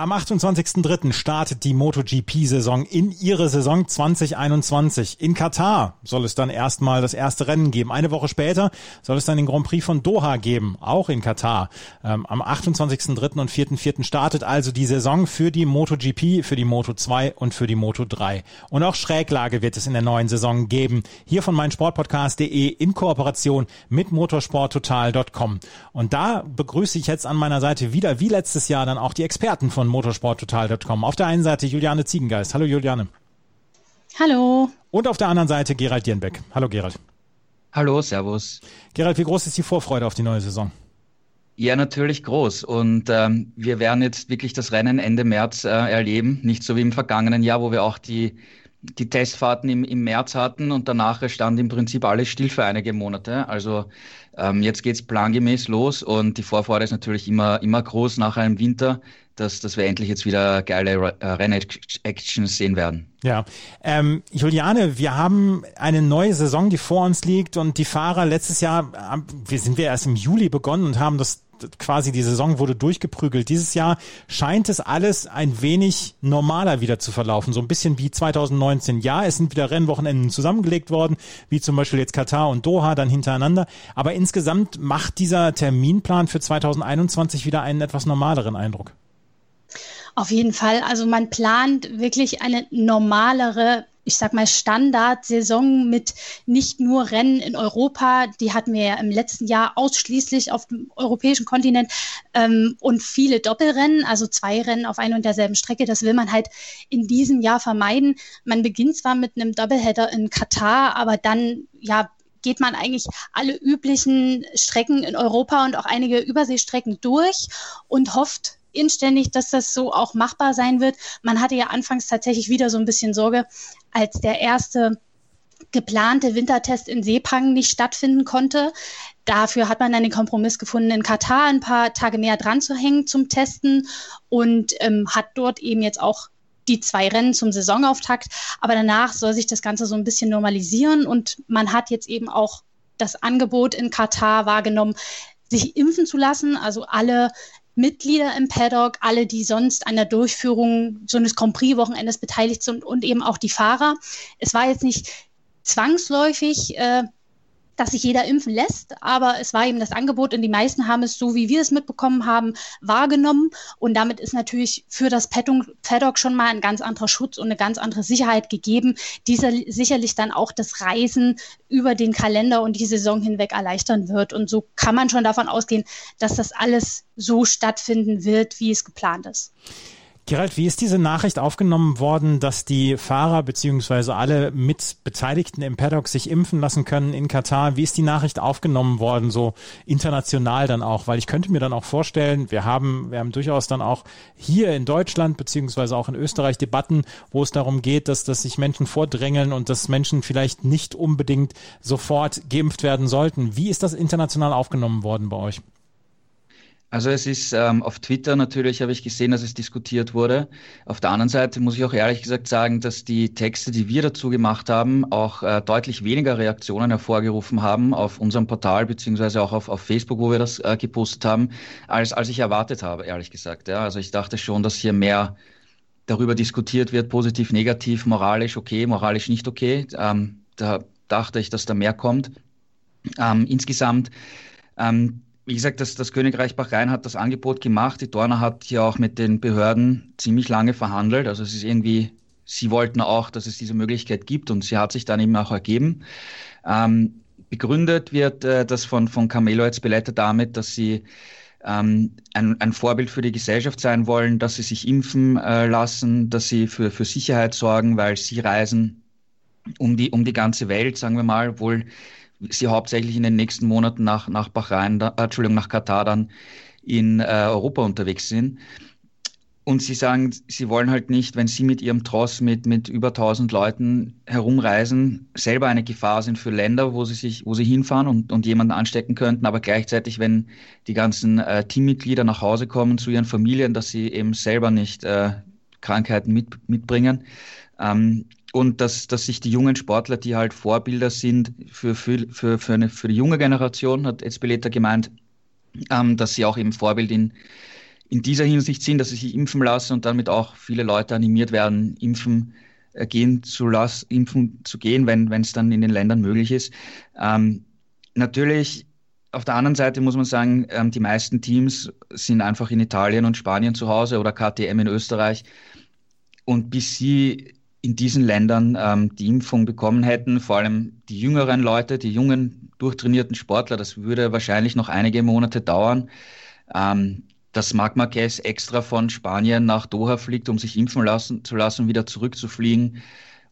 Am 28.03. startet die MotoGP-Saison in ihre Saison 2021. In Katar soll es dann erstmal das erste Rennen geben. Eine Woche später soll es dann den Grand Prix von Doha geben, auch in Katar. Ähm, am 28.03. und 4.04. startet also die Saison für die MotoGP, für die Moto2 und für die Moto3. Und auch Schräglage wird es in der neuen Saison geben. Hier von meinsportpodcast.de in Kooperation mit motorsporttotal.com. Und da begrüße ich jetzt an meiner Seite wieder, wie letztes Jahr, dann auch die Experten von motorsporttotal.com. Auf der einen Seite Juliane Ziegengeist. Hallo Juliane. Hallo. Und auf der anderen Seite Gerald Dierenbeck. Hallo Gerald. Hallo, Servus. Gerald, wie groß ist die Vorfreude auf die neue Saison? Ja, natürlich groß. Und ähm, wir werden jetzt wirklich das Rennen Ende März äh, erleben. Nicht so wie im vergangenen Jahr, wo wir auch die, die Testfahrten im, im März hatten und danach stand im Prinzip alles still für einige Monate. Also ähm, jetzt geht's plangemäß los und die Vorfreude ist natürlich immer, immer groß nach einem Winter, dass, dass wir endlich jetzt wieder geile äh, Renn-Actions sehen werden. Ja, ähm, Juliane, wir haben eine neue Saison, die vor uns liegt und die Fahrer letztes Jahr, wir sind wir erst im Juli begonnen und haben das quasi die Saison wurde durchgeprügelt. Dieses Jahr scheint es alles ein wenig normaler wieder zu verlaufen, so ein bisschen wie 2019. Ja, es sind wieder Rennwochenenden zusammengelegt worden, wie zum Beispiel jetzt Katar und Doha dann hintereinander. Aber insgesamt macht dieser Terminplan für 2021 wieder einen etwas normaleren Eindruck. Auf jeden Fall. Also man plant wirklich eine normalere ich sag mal, Standardsaison mit nicht nur Rennen in Europa, die hatten wir ja im letzten Jahr ausschließlich auf dem europäischen Kontinent ähm, und viele Doppelrennen, also zwei Rennen auf einer und derselben Strecke. Das will man halt in diesem Jahr vermeiden. Man beginnt zwar mit einem Doubleheader in Katar, aber dann ja geht man eigentlich alle üblichen Strecken in Europa und auch einige Überseestrecken durch und hofft inständig, dass das so auch machbar sein wird. Man hatte ja anfangs tatsächlich wieder so ein bisschen Sorge, als der erste geplante Wintertest in Sepang nicht stattfinden konnte. Dafür hat man dann den Kompromiss gefunden, in Katar ein paar Tage mehr dran zu hängen zum Testen und ähm, hat dort eben jetzt auch die zwei Rennen zum Saisonauftakt. Aber danach soll sich das Ganze so ein bisschen normalisieren und man hat jetzt eben auch das Angebot in Katar wahrgenommen, sich impfen zu lassen. Also alle Mitglieder im Paddock, alle, die sonst an der Durchführung so eines Grand Prix-Wochenendes beteiligt sind und eben auch die Fahrer. Es war jetzt nicht zwangsläufig, äh, dass sich jeder impfen lässt, aber es war eben das Angebot und die meisten haben es, so wie wir es mitbekommen haben, wahrgenommen und damit ist natürlich für das Paddock schon mal ein ganz anderer Schutz und eine ganz andere Sicherheit gegeben, die sicherlich dann auch das Reisen über den Kalender und die Saison hinweg erleichtern wird und so kann man schon davon ausgehen, dass das alles so stattfinden wird, wie es geplant ist. Gerald, wie ist diese Nachricht aufgenommen worden, dass die Fahrer beziehungsweise alle Mitbeteiligten im Paddock sich impfen lassen können in Katar? Wie ist die Nachricht aufgenommen worden, so international dann auch? Weil ich könnte mir dann auch vorstellen, wir haben, wir haben durchaus dann auch hier in Deutschland beziehungsweise auch in Österreich Debatten, wo es darum geht, dass, dass sich Menschen vordrängeln und dass Menschen vielleicht nicht unbedingt sofort geimpft werden sollten. Wie ist das international aufgenommen worden bei euch? Also es ist ähm, auf Twitter natürlich, habe ich gesehen, dass es diskutiert wurde. Auf der anderen Seite muss ich auch ehrlich gesagt sagen, dass die Texte, die wir dazu gemacht haben, auch äh, deutlich weniger Reaktionen hervorgerufen haben auf unserem Portal beziehungsweise auch auf, auf Facebook, wo wir das äh, gepostet haben, als, als ich erwartet habe, ehrlich gesagt. Ja. Also ich dachte schon, dass hier mehr darüber diskutiert wird, positiv, negativ, moralisch okay, moralisch nicht okay. Ähm, da dachte ich, dass da mehr kommt. Ähm, insgesamt ähm, wie gesagt, das, das Königreich Bahrain hat das Angebot gemacht. Die Dorna hat ja auch mit den Behörden ziemlich lange verhandelt. Also es ist irgendwie, sie wollten auch, dass es diese Möglichkeit gibt und sie hat sich dann eben auch ergeben. Ähm, begründet wird äh, das von, von Camelo Ezpeleta damit, dass sie ähm, ein, ein Vorbild für die Gesellschaft sein wollen, dass sie sich impfen äh, lassen, dass sie für, für Sicherheit sorgen, weil sie reisen um die, um die ganze Welt, sagen wir mal, wohl sie hauptsächlich in den nächsten Monaten nach, nach Bahrain, da, äh, Entschuldigung, nach Katar dann in äh, Europa unterwegs sind. und sie sagen, sie wollen halt nicht, wenn sie mit ihrem Tross mit, mit über 1000 Leuten herumreisen, selber eine Gefahr sind für Länder, wo sie sich, wo sie hinfahren und, und jemanden anstecken könnten, aber gleichzeitig, wenn die ganzen äh, Teammitglieder nach Hause kommen zu ihren Familien, dass sie eben selber nicht äh, Krankheiten mit, mitbringen. Ähm, und dass, dass sich die jungen Sportler, die halt Vorbilder sind für, für, für, für, eine, für die junge Generation, hat Ezbeleta gemeint, ähm, dass sie auch eben Vorbild in, in dieser Hinsicht sind, dass sie sich impfen lassen und damit auch viele Leute animiert werden, impfen äh, gehen zu lassen, impfen zu gehen, wenn es dann in den Ländern möglich ist. Ähm, natürlich auf der anderen Seite muss man sagen, ähm, die meisten Teams sind einfach in Italien und Spanien zu Hause oder KTM in Österreich. Und bis sie in diesen Ländern ähm, die Impfung bekommen hätten, vor allem die jüngeren Leute, die jungen, durchtrainierten Sportler, das würde wahrscheinlich noch einige Monate dauern. Ähm, dass Marc Marquez extra von Spanien nach Doha fliegt, um sich impfen lassen, zu lassen, wieder zurückzufliegen.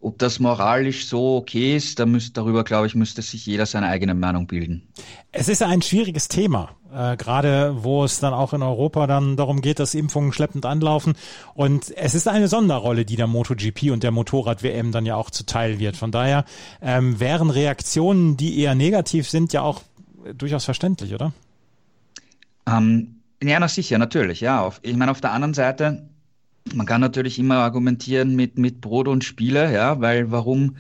Ob das moralisch so okay ist, da müsst, darüber, glaube ich, müsste sich jeder seine eigene Meinung bilden. Es ist ein schwieriges Thema, äh, gerade wo es dann auch in Europa dann darum geht, dass Impfungen schleppend anlaufen. Und es ist eine Sonderrolle, die der MotoGP und der Motorrad-WM dann ja auch zuteil wird. Von daher ähm, wären Reaktionen, die eher negativ sind, ja auch durchaus verständlich, oder? Ähm, ja, na sicher, natürlich, ja. Auf, ich meine, auf der anderen Seite, man kann natürlich immer argumentieren mit, mit Brot und Spiele, ja, weil warum,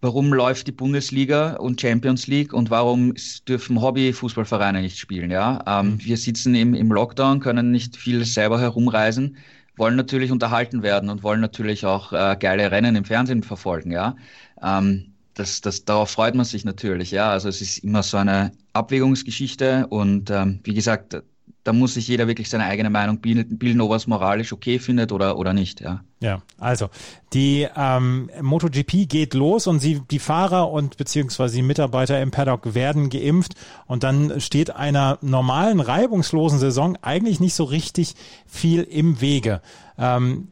warum läuft die Bundesliga und Champions League und warum dürfen Hobby-Fußballvereine nicht spielen, ja? Ähm, mhm. wir sitzen im, im Lockdown, können nicht viel selber herumreisen, wollen natürlich unterhalten werden und wollen natürlich auch äh, geile Rennen im Fernsehen verfolgen, ja. Ähm, das, das, darauf freut man sich natürlich, ja. Also es ist immer so eine Abwägungsgeschichte und ähm, wie gesagt, da muss sich jeder wirklich seine eigene Meinung bilden, bilden ob er es moralisch okay findet oder, oder nicht. Ja, ja also die ähm, MotoGP geht los und sie, die Fahrer und beziehungsweise die Mitarbeiter im Paddock werden geimpft und dann steht einer normalen, reibungslosen Saison eigentlich nicht so richtig viel im Wege. Ähm,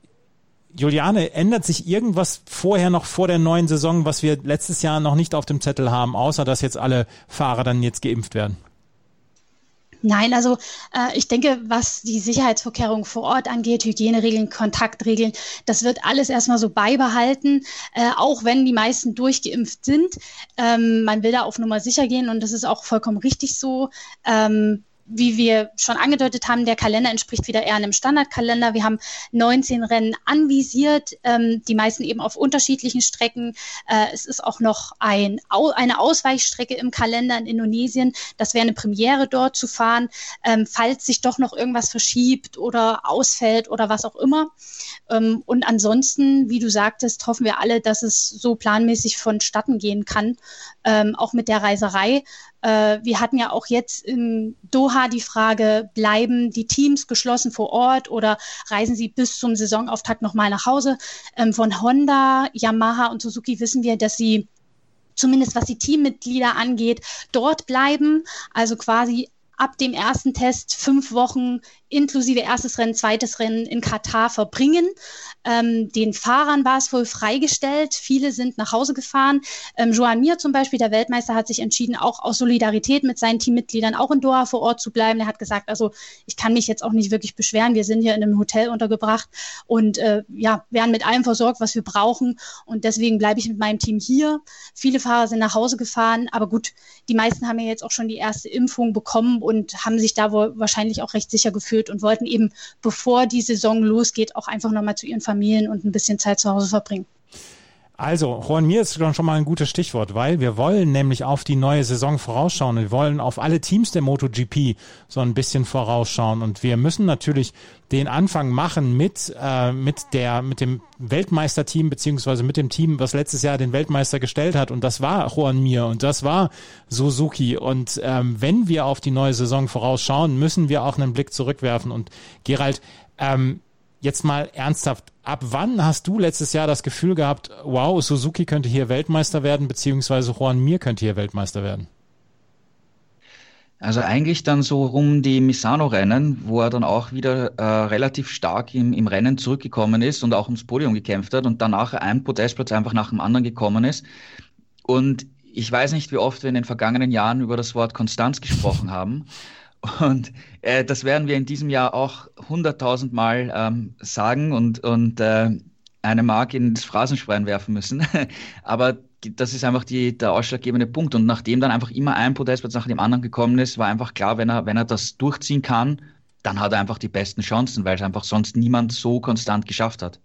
Juliane, ändert sich irgendwas vorher noch vor der neuen Saison, was wir letztes Jahr noch nicht auf dem Zettel haben, außer dass jetzt alle Fahrer dann jetzt geimpft werden? Nein, also äh, ich denke, was die Sicherheitsvorkehrungen vor Ort angeht, Hygieneregeln, Kontaktregeln, das wird alles erstmal so beibehalten, äh, auch wenn die meisten durchgeimpft sind. Ähm, man will da auf Nummer sicher gehen und das ist auch vollkommen richtig so. Ähm, wie wir schon angedeutet haben, der Kalender entspricht wieder eher einem Standardkalender. Wir haben 19 Rennen anvisiert, ähm, die meisten eben auf unterschiedlichen Strecken. Äh, es ist auch noch ein, eine Ausweichstrecke im Kalender in Indonesien. Das wäre eine Premiere dort zu fahren, ähm, falls sich doch noch irgendwas verschiebt oder ausfällt oder was auch immer. Ähm, und ansonsten, wie du sagtest, hoffen wir alle, dass es so planmäßig vonstatten gehen kann, ähm, auch mit der Reiserei. Äh, wir hatten ja auch jetzt in Doha die Frage, bleiben die Teams geschlossen vor Ort oder reisen sie bis zum Saisonauftakt nochmal nach Hause? Ähm, von Honda, Yamaha und Suzuki wissen wir, dass sie zumindest was die Teammitglieder angeht, dort bleiben, also quasi ab dem ersten Test fünf Wochen inklusive erstes Rennen, zweites Rennen in Katar verbringen. Ähm, den Fahrern war es wohl freigestellt. Viele sind nach Hause gefahren. Ähm, Joan Mir zum Beispiel, der Weltmeister, hat sich entschieden, auch aus Solidarität mit seinen Teammitgliedern auch in Doha vor Ort zu bleiben. Er hat gesagt, also ich kann mich jetzt auch nicht wirklich beschweren. Wir sind hier in einem Hotel untergebracht und äh, ja, werden mit allem versorgt, was wir brauchen. Und deswegen bleibe ich mit meinem Team hier. Viele Fahrer sind nach Hause gefahren, aber gut, die meisten haben ja jetzt auch schon die erste Impfung bekommen und haben sich da wohl wahrscheinlich auch recht sicher gefühlt und wollten eben, bevor die Saison losgeht, auch einfach nochmal zu ihren Familien und ein bisschen Zeit zu Hause verbringen. Also, Juan Mir ist schon mal ein gutes Stichwort, weil wir wollen nämlich auf die neue Saison vorausschauen. Wir wollen auf alle Teams der MotoGP so ein bisschen vorausschauen. Und wir müssen natürlich den Anfang machen mit äh, mit der mit dem Weltmeisterteam beziehungsweise mit dem Team, was letztes Jahr den Weltmeister gestellt hat. Und das war Juan Mir und das war Suzuki. Und ähm, wenn wir auf die neue Saison vorausschauen, müssen wir auch einen Blick zurückwerfen. Und Gerald ähm, jetzt mal ernsthaft, ab wann hast du letztes Jahr das Gefühl gehabt, wow, Suzuki könnte hier Weltmeister werden, beziehungsweise Juan Mir könnte hier Weltmeister werden? Also eigentlich dann so rum die Misano-Rennen, wo er dann auch wieder äh, relativ stark im, im Rennen zurückgekommen ist und auch ums Podium gekämpft hat und danach ein Podestplatz einfach nach dem anderen gekommen ist. Und ich weiß nicht, wie oft wir in den vergangenen Jahren über das Wort Konstanz gesprochen haben. Und äh, das werden wir in diesem Jahr auch hunderttausend Mal ähm, sagen und, und äh, eine Mark in das Phrasenschwein werfen müssen. Aber das ist einfach die, der ausschlaggebende Punkt. Und nachdem dann einfach immer ein Podestplatz nach dem anderen gekommen ist, war einfach klar, wenn er, wenn er das durchziehen kann, dann hat er einfach die besten Chancen, weil es einfach sonst niemand so konstant geschafft hat.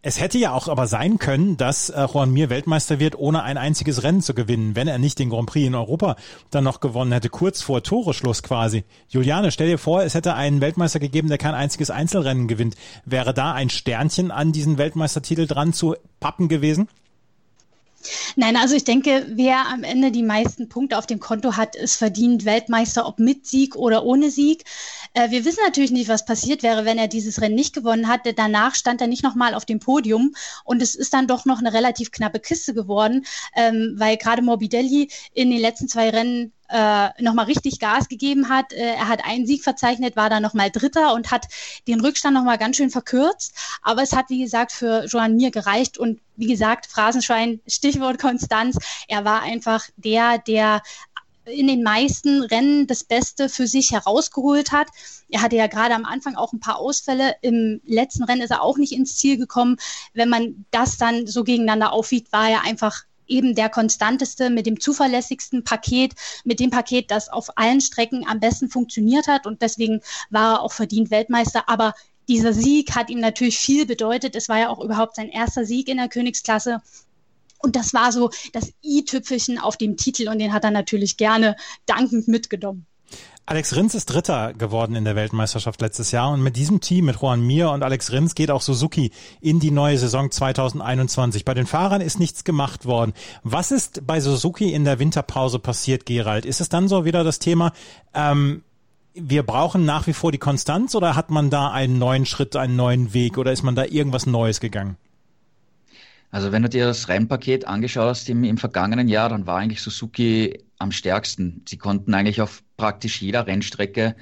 Es hätte ja auch aber sein können, dass äh, Juan Mir Weltmeister wird, ohne ein einziges Rennen zu gewinnen, wenn er nicht den Grand Prix in Europa dann noch gewonnen hätte, kurz vor Toreschluss quasi. Juliane, stell dir vor, es hätte einen Weltmeister gegeben, der kein einziges Einzelrennen gewinnt. Wäre da ein Sternchen an diesen Weltmeistertitel dran zu pappen gewesen? Nein, also ich denke, wer am Ende die meisten Punkte auf dem Konto hat, ist verdient Weltmeister, ob mit Sieg oder ohne Sieg. Äh, wir wissen natürlich nicht, was passiert wäre, wenn er dieses Rennen nicht gewonnen hatte. Danach stand er nicht nochmal auf dem Podium und es ist dann doch noch eine relativ knappe Kiste geworden, ähm, weil gerade Morbidelli in den letzten zwei Rennen äh, nochmal richtig Gas gegeben hat. Äh, er hat einen Sieg verzeichnet, war dann nochmal Dritter und hat den Rückstand nochmal ganz schön verkürzt. Aber es hat, wie gesagt, für Joan Mir gereicht und wie gesagt, Phrasenschwein, Stichwort Konstanz. Er war einfach der, der in den meisten Rennen das Beste für sich herausgeholt hat. Er hatte ja gerade am Anfang auch ein paar Ausfälle. Im letzten Rennen ist er auch nicht ins Ziel gekommen. Wenn man das dann so gegeneinander aufwiegt, war er einfach eben der konstanteste, mit dem zuverlässigsten Paket, mit dem Paket, das auf allen Strecken am besten funktioniert hat. Und deswegen war er auch verdient Weltmeister. Aber dieser Sieg hat ihm natürlich viel bedeutet. Es war ja auch überhaupt sein erster Sieg in der Königsklasse. Und das war so das i-Tüpfelchen auf dem Titel und den hat er natürlich gerne dankend mitgenommen. Alex Rins ist Dritter geworden in der Weltmeisterschaft letztes Jahr und mit diesem Team, mit Juan Mir und Alex Rins, geht auch Suzuki in die neue Saison 2021. Bei den Fahrern ist nichts gemacht worden. Was ist bei Suzuki in der Winterpause passiert, Gerald? Ist es dann so wieder das Thema, ähm, wir brauchen nach wie vor die Konstanz oder hat man da einen neuen Schritt, einen neuen Weg oder ist man da irgendwas Neues gegangen? Also wenn du dir das Rennpaket angeschaut hast im, im vergangenen Jahr, dann war eigentlich Suzuki am stärksten. Sie konnten eigentlich auf praktisch jeder Rennstrecke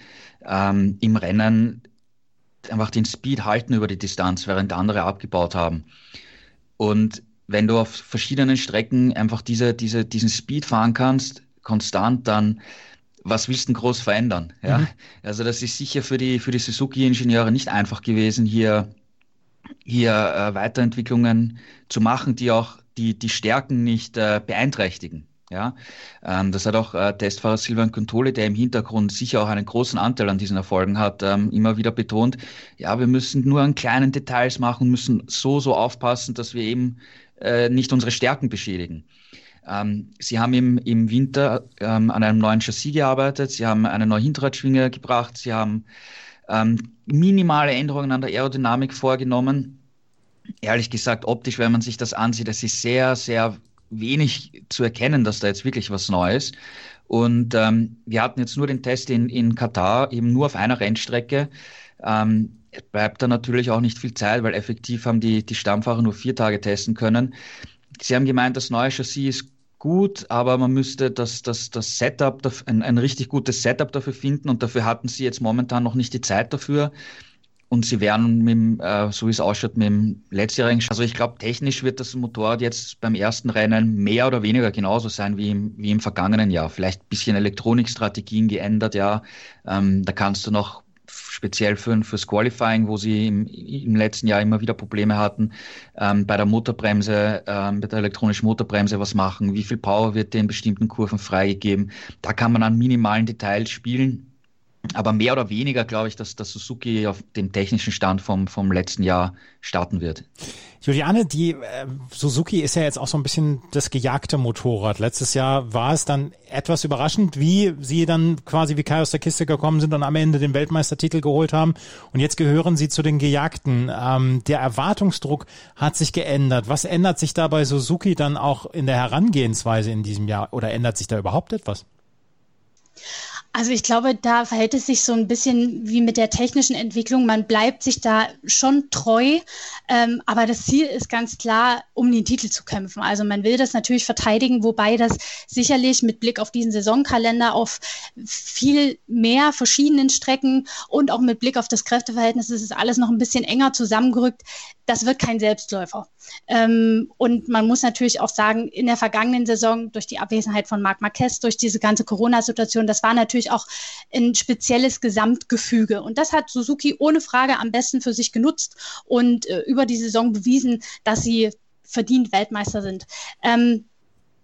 ähm, im Rennen einfach den Speed halten über die Distanz, während andere abgebaut haben. Und wenn du auf verschiedenen Strecken einfach diese, diese, diesen Speed fahren kannst, konstant, dann was willst du denn groß verändern? Ja? Mhm. Also das ist sicher für die, für die Suzuki-Ingenieure nicht einfach gewesen, hier hier äh, Weiterentwicklungen zu machen, die auch die, die Stärken nicht äh, beeinträchtigen. Ja, ähm, das hat auch äh, Testfahrer Silvan Contoli, der im Hintergrund sicher auch einen großen Anteil an diesen Erfolgen hat, ähm, immer wieder betont. Ja, wir müssen nur an kleinen Details machen, müssen so, so aufpassen, dass wir eben äh, nicht unsere Stärken beschädigen. Ähm, sie haben im, im Winter ähm, an einem neuen Chassis gearbeitet, sie haben eine neue Hinterradschwinge gebracht, sie haben ähm, minimale Änderungen an der Aerodynamik vorgenommen. Ehrlich gesagt, optisch, wenn man sich das ansieht, es ist sehr, sehr wenig zu erkennen, dass da jetzt wirklich was Neues. Und ähm, wir hatten jetzt nur den Test in, in Katar, eben nur auf einer Rennstrecke. Ähm, bleibt da natürlich auch nicht viel Zeit, weil effektiv haben die, die Stammfahrer nur vier Tage testen können. Sie haben gemeint, das neue Chassis ist gut, aber man müsste das, das, das Setup, ein, ein richtig gutes Setup dafür finden und dafür hatten sie jetzt momentan noch nicht die Zeit dafür. Und sie werden, mit dem, äh, so wie es ausschaut, mit dem letztjährigen, also ich glaube, technisch wird das Motorrad jetzt beim ersten Rennen mehr oder weniger genauso sein wie im, wie im vergangenen Jahr. Vielleicht ein bisschen Elektronikstrategien geändert, ja. Ähm, da kannst du noch speziell für, fürs Qualifying, wo sie im, im letzten Jahr immer wieder Probleme hatten, ähm, bei der Motorbremse, ähm, bei der elektronischen Motorbremse was machen, wie viel Power wird in bestimmten Kurven freigegeben. Da kann man an minimalen Details spielen. Aber mehr oder weniger glaube ich, dass, dass Suzuki auf dem technischen Stand vom, vom letzten Jahr starten wird. Juliane, die äh, Suzuki ist ja jetzt auch so ein bisschen das gejagte Motorrad. Letztes Jahr war es dann etwas überraschend, wie sie dann quasi wie Kai aus der Kiste gekommen sind und am Ende den Weltmeistertitel geholt haben. Und jetzt gehören sie zu den Gejagten. Ähm, der Erwartungsdruck hat sich geändert. Was ändert sich da bei Suzuki dann auch in der Herangehensweise in diesem Jahr? Oder ändert sich da überhaupt etwas? Also ich glaube, da verhält es sich so ein bisschen wie mit der technischen Entwicklung. Man bleibt sich da schon treu, ähm, aber das Ziel ist ganz klar, um den Titel zu kämpfen. Also man will das natürlich verteidigen, wobei das sicherlich mit Blick auf diesen Saisonkalender auf viel mehr verschiedenen Strecken und auch mit Blick auf das Kräfteverhältnis ist es alles noch ein bisschen enger zusammengerückt. Das wird kein Selbstläufer. Ähm, und man muss natürlich auch sagen, in der vergangenen Saison durch die Abwesenheit von Marc Marquez, durch diese ganze Corona-Situation, das war natürlich ich, auch ein spezielles Gesamtgefüge. Und das hat Suzuki ohne Frage am besten für sich genutzt und äh, über die Saison bewiesen, dass sie verdient Weltmeister sind. Ähm,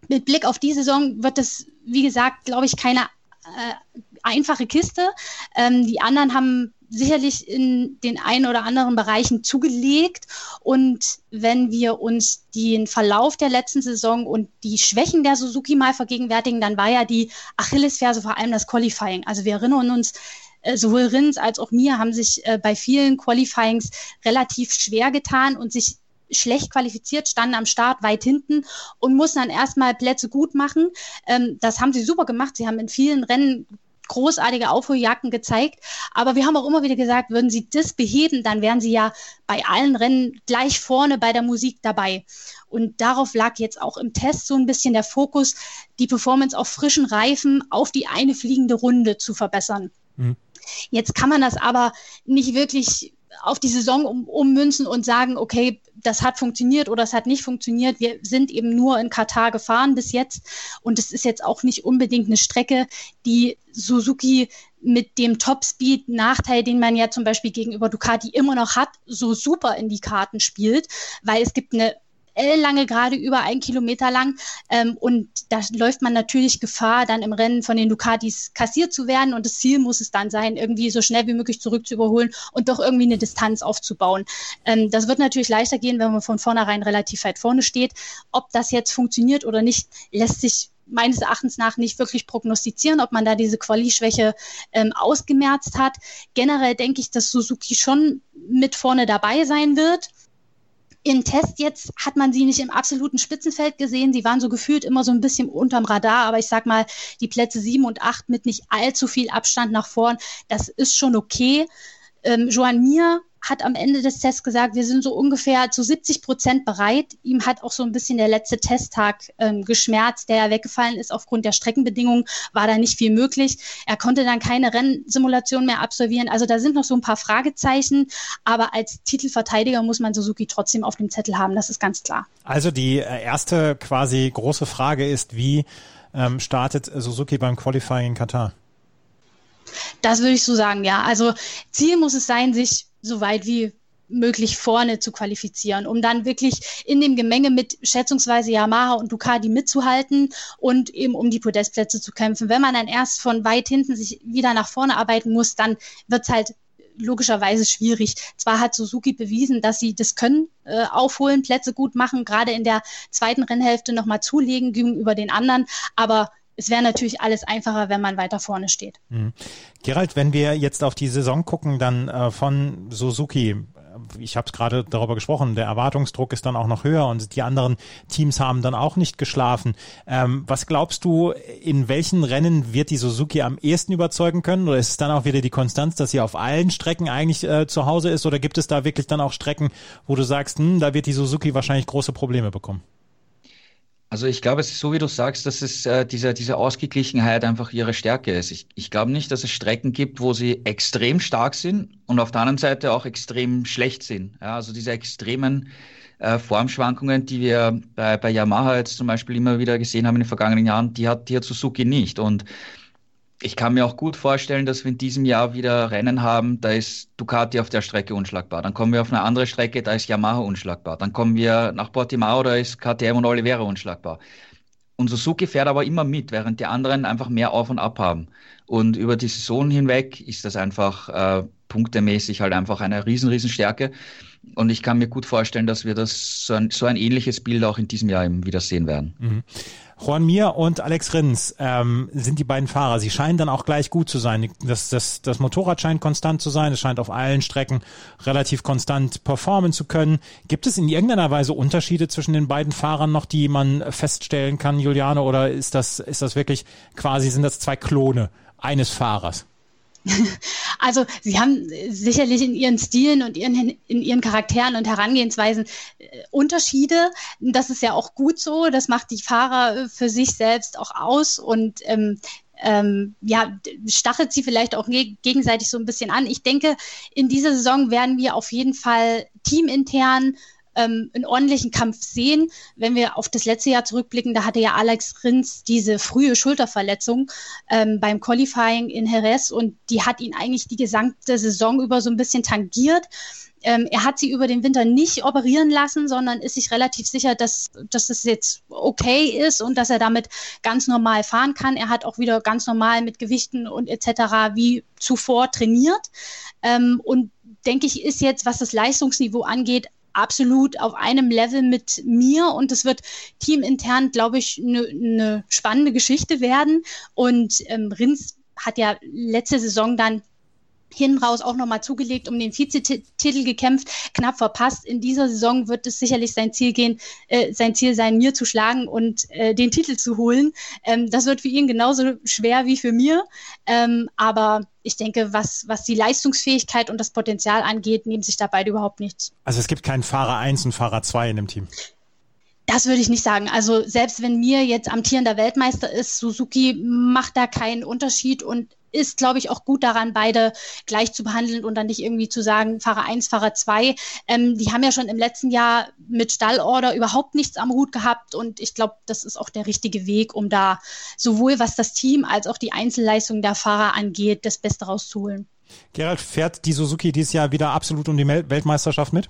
mit Blick auf die Saison wird es, wie gesagt, glaube ich, keine äh, einfache Kiste. Ähm, die anderen haben sicherlich in den ein oder anderen Bereichen zugelegt. Und wenn wir uns den Verlauf der letzten Saison und die Schwächen der Suzuki mal vergegenwärtigen, dann war ja die Achillesferse vor allem das Qualifying. Also wir erinnern uns, äh, sowohl Rins als auch mir haben sich äh, bei vielen Qualifyings relativ schwer getan und sich schlecht qualifiziert, standen am Start weit hinten und mussten dann erstmal Plätze gut machen. Ähm, das haben sie super gemacht. Sie haben in vielen Rennen großartige Aufholjagden gezeigt. Aber wir haben auch immer wieder gesagt, würden sie das beheben, dann wären sie ja bei allen Rennen gleich vorne bei der Musik dabei. Und darauf lag jetzt auch im Test so ein bisschen der Fokus, die Performance auf frischen Reifen auf die eine fliegende Runde zu verbessern. Mhm. Jetzt kann man das aber nicht wirklich auf die Saison um, ummünzen und sagen, okay, das hat funktioniert oder es hat nicht funktioniert. Wir sind eben nur in Katar gefahren bis jetzt und es ist jetzt auch nicht unbedingt eine Strecke, die Suzuki mit dem Topspeed-Nachteil, den man ja zum Beispiel gegenüber Ducati immer noch hat, so super in die Karten spielt, weil es gibt eine lange gerade über ein Kilometer lang. Ähm, und da läuft man natürlich Gefahr, dann im Rennen von den Ducatis kassiert zu werden. Und das Ziel muss es dann sein, irgendwie so schnell wie möglich zurück zu überholen und doch irgendwie eine Distanz aufzubauen. Ähm, das wird natürlich leichter gehen, wenn man von vornherein relativ weit vorne steht. Ob das jetzt funktioniert oder nicht, lässt sich meines Erachtens nach nicht wirklich prognostizieren, ob man da diese Quali-Schwäche ähm, ausgemerzt hat. Generell denke ich, dass Suzuki schon mit vorne dabei sein wird. Im Test jetzt hat man sie nicht im absoluten Spitzenfeld gesehen. Sie waren so gefühlt immer so ein bisschen unterm Radar, aber ich sag mal, die Plätze sieben und acht mit nicht allzu viel Abstand nach vorn, das ist schon okay. Ähm, Joan Mir hat am Ende des Tests gesagt, wir sind so ungefähr zu 70 Prozent bereit. Ihm hat auch so ein bisschen der letzte Testtag ähm, geschmerzt, der ja weggefallen ist aufgrund der Streckenbedingungen, war da nicht viel möglich. Er konnte dann keine Rennsimulation mehr absolvieren. Also da sind noch so ein paar Fragezeichen, aber als Titelverteidiger muss man Suzuki trotzdem auf dem Zettel haben, das ist ganz klar. Also die äh, erste quasi große Frage ist, wie ähm, startet Suzuki beim Qualifying in Katar? Das würde ich so sagen, ja. Also Ziel muss es sein, sich so weit wie möglich vorne zu qualifizieren, um dann wirklich in dem Gemenge mit schätzungsweise Yamaha und Ducati mitzuhalten und eben um die Podestplätze zu kämpfen. Wenn man dann erst von weit hinten sich wieder nach vorne arbeiten muss, dann wird es halt logischerweise schwierig. Zwar hat Suzuki bewiesen, dass sie das können, äh, aufholen, Plätze gut machen, gerade in der zweiten Rennhälfte nochmal zulegen gegenüber den anderen, aber es wäre natürlich alles einfacher, wenn man weiter vorne steht. Mhm. Gerald, wenn wir jetzt auf die Saison gucken, dann äh, von Suzuki, äh, ich habe gerade darüber gesprochen, der Erwartungsdruck ist dann auch noch höher und die anderen Teams haben dann auch nicht geschlafen. Ähm, was glaubst du, in welchen Rennen wird die Suzuki am ehesten überzeugen können? Oder ist es dann auch wieder die Konstanz, dass sie auf allen Strecken eigentlich äh, zu Hause ist? Oder gibt es da wirklich dann auch Strecken, wo du sagst, hm, da wird die Suzuki wahrscheinlich große Probleme bekommen? Also ich glaube, es ist so, wie du sagst, dass es äh, diese, diese Ausgeglichenheit einfach ihre Stärke ist. Ich, ich glaube nicht, dass es Strecken gibt, wo sie extrem stark sind und auf der anderen Seite auch extrem schlecht sind. Ja, also diese extremen äh, Formschwankungen, die wir bei, bei Yamaha jetzt zum Beispiel immer wieder gesehen haben in den vergangenen Jahren, die hat, die hat Suzuki nicht. Und ich kann mir auch gut vorstellen, dass wir in diesem Jahr wieder Rennen haben, da ist Ducati auf der Strecke unschlagbar. Dann kommen wir auf eine andere Strecke, da ist Yamaha unschlagbar. Dann kommen wir nach Portimao, da ist KTM und Oliveira unschlagbar. Und Suzuki fährt aber immer mit, während die anderen einfach mehr auf und ab haben. Und über die Saison hinweg ist das einfach äh, punktemäßig halt einfach eine riesen, riesen Stärke. Und ich kann mir gut vorstellen, dass wir das so ein, so ein ähnliches Bild auch in diesem Jahr eben wieder sehen werden. Mhm. Juan Mir und Alex Rins ähm, sind die beiden Fahrer. Sie scheinen dann auch gleich gut zu sein. Das, das, das Motorrad scheint konstant zu sein. Es scheint auf allen Strecken relativ konstant performen zu können. Gibt es in irgendeiner Weise Unterschiede zwischen den beiden Fahrern noch, die man feststellen kann, Juliane? Oder ist das, ist das wirklich quasi, sind das zwei Klone eines Fahrers? Also sie haben sicherlich in ihren Stilen und ihren, in ihren Charakteren und Herangehensweisen äh, Unterschiede. Das ist ja auch gut so. Das macht die Fahrer für sich selbst auch aus und ähm, ähm, ja, stachelt sie vielleicht auch gegenseitig so ein bisschen an. Ich denke, in dieser Saison werden wir auf jeden Fall teamintern ähm, einen ordentlichen Kampf sehen. Wenn wir auf das letzte Jahr zurückblicken, da hatte ja Alex Rins diese frühe Schulterverletzung ähm, beim Qualifying in Jerez und die hat ihn eigentlich die gesamte Saison über so ein bisschen tangiert. Ähm, er hat sie über den Winter nicht operieren lassen, sondern ist sich relativ sicher, dass, dass es jetzt okay ist und dass er damit ganz normal fahren kann. Er hat auch wieder ganz normal mit Gewichten und etc. wie zuvor trainiert. Ähm, und denke ich, ist jetzt, was das Leistungsniveau angeht, absolut auf einem Level mit mir und es wird teamintern, glaube ich, eine ne spannende Geschichte werden. Und ähm, Rins hat ja letzte Saison dann hin raus auch nochmal zugelegt, um den Vizetitel gekämpft, knapp verpasst. In dieser Saison wird es sicherlich sein Ziel gehen, äh, sein Ziel sein, mir zu schlagen und äh, den Titel zu holen. Ähm, das wird für ihn genauso schwer wie für mir. Ähm, aber ich denke, was, was die Leistungsfähigkeit und das Potenzial angeht, nehmen sich da beide überhaupt nichts. Also es gibt keinen Fahrer 1 und Fahrer 2 in dem Team. Das würde ich nicht sagen. Also selbst wenn mir jetzt amtierender Weltmeister ist, Suzuki macht da keinen Unterschied und ist, glaube ich, auch gut daran, beide gleich zu behandeln und dann nicht irgendwie zu sagen, Fahrer 1, Fahrer 2. Ähm, die haben ja schon im letzten Jahr mit Stallorder überhaupt nichts am Hut gehabt und ich glaube, das ist auch der richtige Weg, um da sowohl was das Team als auch die Einzelleistung der Fahrer angeht, das Beste rauszuholen. Gerald, fährt die Suzuki dieses Jahr wieder absolut um die Weltmeisterschaft mit?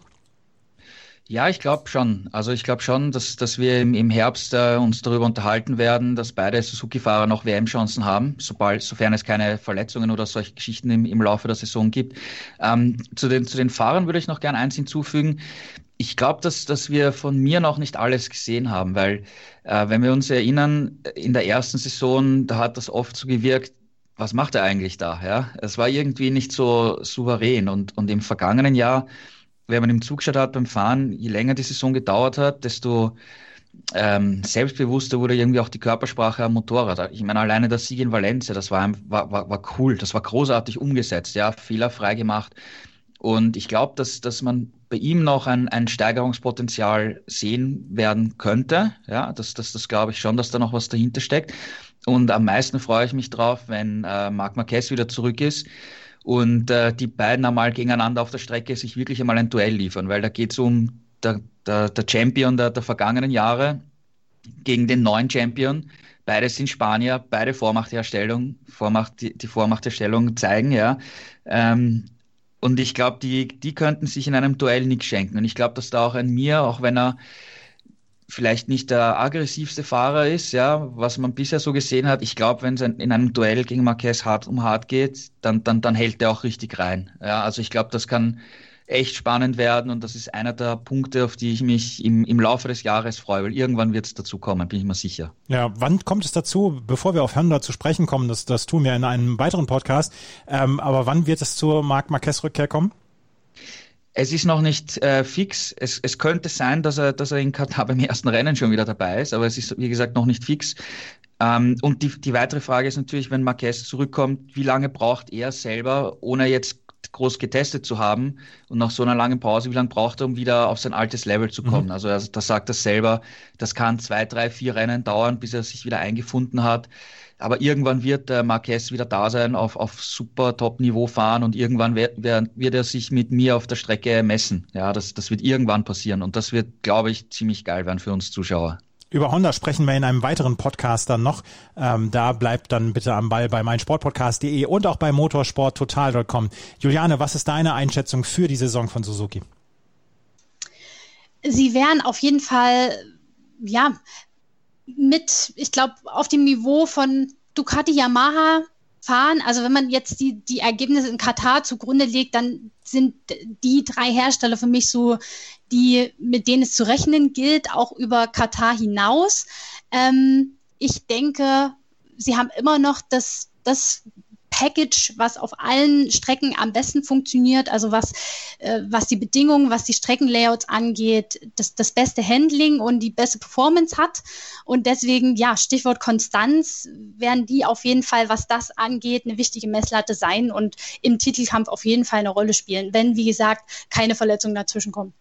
Ja, ich glaube schon. Also ich glaube schon, dass, dass wir im, im Herbst äh, uns darüber unterhalten werden, dass beide Suzuki-Fahrer noch WM-Chancen haben, sobald, sofern es keine Verletzungen oder solche Geschichten im, im Laufe der Saison gibt. Ähm, zu, den, zu den Fahrern würde ich noch gerne eins hinzufügen. Ich glaube, dass, dass wir von mir noch nicht alles gesehen haben, weil äh, wenn wir uns erinnern, in der ersten Saison, da hat das oft so gewirkt, was macht er eigentlich da? Ja, es war irgendwie nicht so souverän und, und im vergangenen Jahr wenn man ihm zugeschaut hat beim Fahren, je länger die Saison gedauert hat, desto ähm, selbstbewusster wurde irgendwie auch die Körpersprache am Motorrad. Ich meine, alleine der Sieg in Valencia, das war, war, war, war cool, das war großartig umgesetzt, ja, fehlerfrei gemacht. Und ich glaube, dass, dass man bei ihm noch ein, ein Steigerungspotenzial sehen werden könnte. Ja, das, das, das glaube ich schon, dass da noch was dahinter steckt. Und am meisten freue ich mich drauf, wenn äh, Marc Marquez wieder zurück ist und äh, die beiden einmal gegeneinander auf der Strecke sich wirklich einmal ein Duell liefern, weil da geht es um der, der, der Champion der, der vergangenen Jahre gegen den neuen Champion. Beide sind Spanier, beide Vormachtherstellung, Vormacht, die, die Vormachtherstellung zeigen, ja. Ähm, und ich glaube, die, die könnten sich in einem Duell nichts schenken. Und ich glaube, dass da auch ein Mir, auch wenn er vielleicht nicht der aggressivste Fahrer ist, ja, was man bisher so gesehen hat. Ich glaube, wenn es in einem Duell gegen Marquez hart um hart geht, dann, dann, dann hält er auch richtig rein. Ja, also ich glaube, das kann echt spannend werden und das ist einer der Punkte, auf die ich mich im, im Laufe des Jahres freue, weil irgendwann wird es dazu kommen, bin ich mir sicher. Ja, wann kommt es dazu, bevor wir auf Honda zu sprechen kommen, das, das tun wir in einem weiteren Podcast, ähm, aber wann wird es zur Marc Marquez Rückkehr kommen? Es ist noch nicht äh, fix. Es, es könnte sein, dass er, dass er in Katar beim ersten Rennen schon wieder dabei ist, aber es ist, wie gesagt, noch nicht fix. Ähm, und die, die weitere Frage ist natürlich, wenn Marquez zurückkommt, wie lange braucht er selber, ohne jetzt groß getestet zu haben und nach so einer langen Pause, wie lange braucht er, um wieder auf sein altes Level zu kommen? Mhm. Also er, das sagt er selber, das kann zwei, drei, vier Rennen dauern, bis er sich wieder eingefunden hat. Aber irgendwann wird der Marquez wieder da sein, auf, auf super Top-Niveau fahren und irgendwann wird, wird er sich mit mir auf der Strecke messen. Ja, das, das wird irgendwann passieren und das wird, glaube ich, ziemlich geil werden für uns Zuschauer. Über Honda sprechen wir in einem weiteren Podcast dann noch. Ähm, da bleibt dann bitte am Ball bei meinsportpodcast.de und auch bei motorsporttotal.com. Juliane, was ist deine Einschätzung für die Saison von Suzuki? Sie wären auf jeden Fall, ja, mit, ich glaube, auf dem Niveau von Ducati Yamaha fahren. Also wenn man jetzt die, die Ergebnisse in Katar zugrunde legt, dann sind die drei Hersteller für mich so die, mit denen es zu rechnen gilt, auch über Katar hinaus. Ähm, ich denke, sie haben immer noch das, das Package, was auf allen Strecken am besten funktioniert, also was, äh, was die Bedingungen, was die Streckenlayouts angeht, das, das beste Handling und die beste Performance hat. Und deswegen, ja, Stichwort Konstanz, werden die auf jeden Fall, was das angeht, eine wichtige Messlatte sein und im Titelkampf auf jeden Fall eine Rolle spielen, wenn, wie gesagt, keine Verletzungen dazwischen kommen.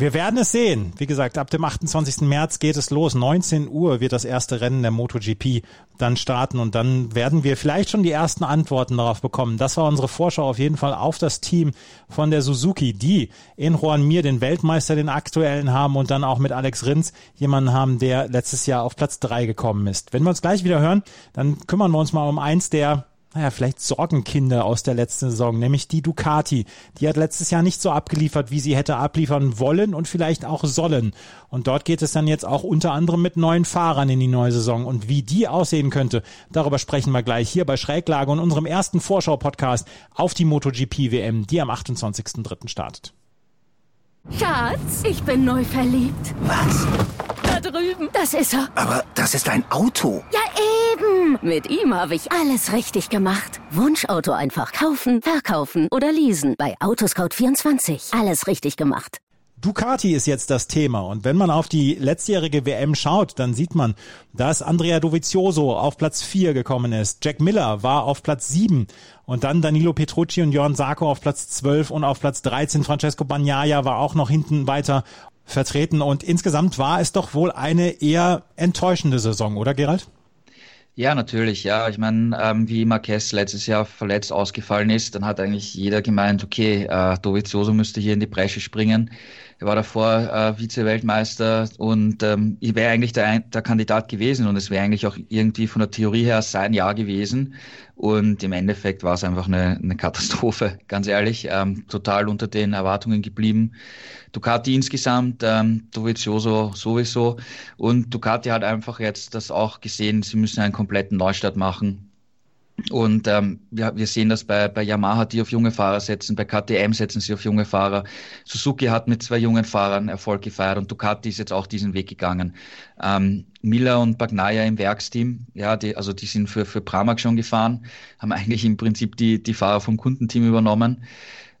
Wir werden es sehen. Wie gesagt, ab dem 28. März geht es los. 19 Uhr wird das erste Rennen der MotoGP dann starten und dann werden wir vielleicht schon die ersten Antworten darauf bekommen. Das war unsere Vorschau auf jeden Fall auf das Team von der Suzuki, die in Juan Mir den Weltmeister, den aktuellen haben und dann auch mit Alex Rins jemanden haben, der letztes Jahr auf Platz drei gekommen ist. Wenn wir uns gleich wieder hören, dann kümmern wir uns mal um eins der naja, vielleicht Sorgenkinder aus der letzten Saison, nämlich die Ducati. Die hat letztes Jahr nicht so abgeliefert, wie sie hätte abliefern wollen und vielleicht auch sollen. Und dort geht es dann jetzt auch unter anderem mit neuen Fahrern in die neue Saison. Und wie die aussehen könnte, darüber sprechen wir gleich hier bei Schräglage und unserem ersten Vorschau-Podcast auf die MotoGP WM, die am 28.03. startet. Schatz, ich bin neu verliebt. Was? Da drüben. Das ist er. Aber das ist ein Auto. Ja, eben. Mit ihm habe ich alles richtig gemacht. Wunschauto einfach kaufen, verkaufen oder leasen. Bei Autoscout24. Alles richtig gemacht. Ducati ist jetzt das Thema. Und wenn man auf die letztjährige WM schaut, dann sieht man, dass Andrea Dovizioso auf Platz 4 gekommen ist. Jack Miller war auf Platz 7 und dann Danilo Petrucci und Jorn Sarko auf Platz 12 und auf Platz 13 Francesco Bagnaia war auch noch hinten weiter vertreten. Und insgesamt war es doch wohl eine eher enttäuschende Saison, oder Gerald? Ja, natürlich, ja. Ich meine, ähm, wie Marquez letztes Jahr verletzt ausgefallen ist, dann hat eigentlich jeder gemeint, okay, äh, Dovizioso müsste hier in die Bresche springen. Er war davor äh, Vize-Weltmeister und ähm, ich wäre eigentlich der, der Kandidat gewesen und es wäre eigentlich auch irgendwie von der Theorie her sein Jahr gewesen. Und im Endeffekt war es einfach eine, eine Katastrophe, ganz ehrlich, ähm, total unter den Erwartungen geblieben. Ducati insgesamt, ähm, Dovizioso sowieso. Und Ducati hat einfach jetzt das auch gesehen, sie müssen einen kompletten Neustart machen und ähm, wir, wir sehen das bei, bei Yamaha, die auf junge Fahrer setzen, bei KTM setzen sie auf junge Fahrer. Suzuki hat mit zwei jungen Fahrern Erfolg gefeiert und Ducati ist jetzt auch diesen Weg gegangen. Ähm, Miller und Bagnaia im Werksteam, ja, die, also die sind für, für Pramac schon gefahren, haben eigentlich im Prinzip die, die Fahrer vom Kundenteam übernommen.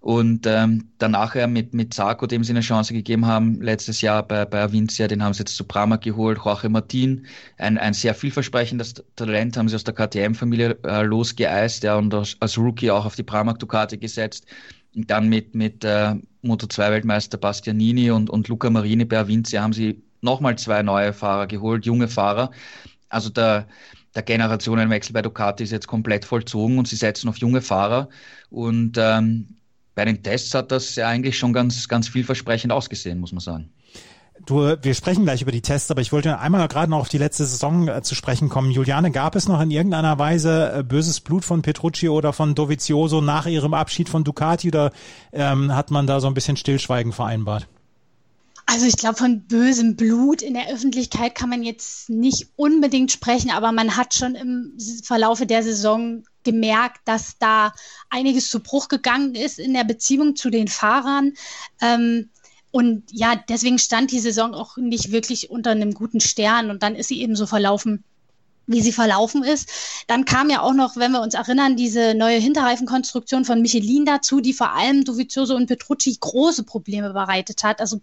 Und ähm, danach mit, mit Sarko, dem sie eine Chance gegeben haben, letztes Jahr bei, bei Avincia, den haben sie jetzt zu Brahma geholt, Jorge Martin, ein, ein sehr vielversprechendes Talent, haben sie aus der KTM-Familie äh, losgeeist ja, und als, als Rookie auch auf die Brahma Ducati gesetzt. Und dann mit, mit äh, Moto2-Weltmeister Bastianini und, und Luca Marini bei Avincia haben sie nochmal zwei neue Fahrer geholt, junge Fahrer. Also der, der Generationenwechsel bei Ducati ist jetzt komplett vollzogen und sie setzen auf junge Fahrer. Und ähm, bei den Tests hat das ja eigentlich schon ganz, ganz vielversprechend ausgesehen, muss man sagen. Du, wir sprechen gleich über die Tests, aber ich wollte einmal gerade noch auf die letzte Saison äh, zu sprechen kommen. Juliane, gab es noch in irgendeiner Weise äh, böses Blut von Petrucci oder von Dovizioso nach ihrem Abschied von Ducati oder ähm, hat man da so ein bisschen Stillschweigen vereinbart? Also ich glaube, von bösem Blut in der Öffentlichkeit kann man jetzt nicht unbedingt sprechen, aber man hat schon im Verlaufe der Saison gemerkt, dass da einiges zu Bruch gegangen ist in der Beziehung zu den Fahrern. Ähm, und ja, deswegen stand die Saison auch nicht wirklich unter einem guten Stern und dann ist sie eben so verlaufen, wie sie verlaufen ist. Dann kam ja auch noch, wenn wir uns erinnern, diese neue Hinterreifenkonstruktion von Michelin dazu, die vor allem Dovizioso und Petrucci große Probleme bereitet hat. Also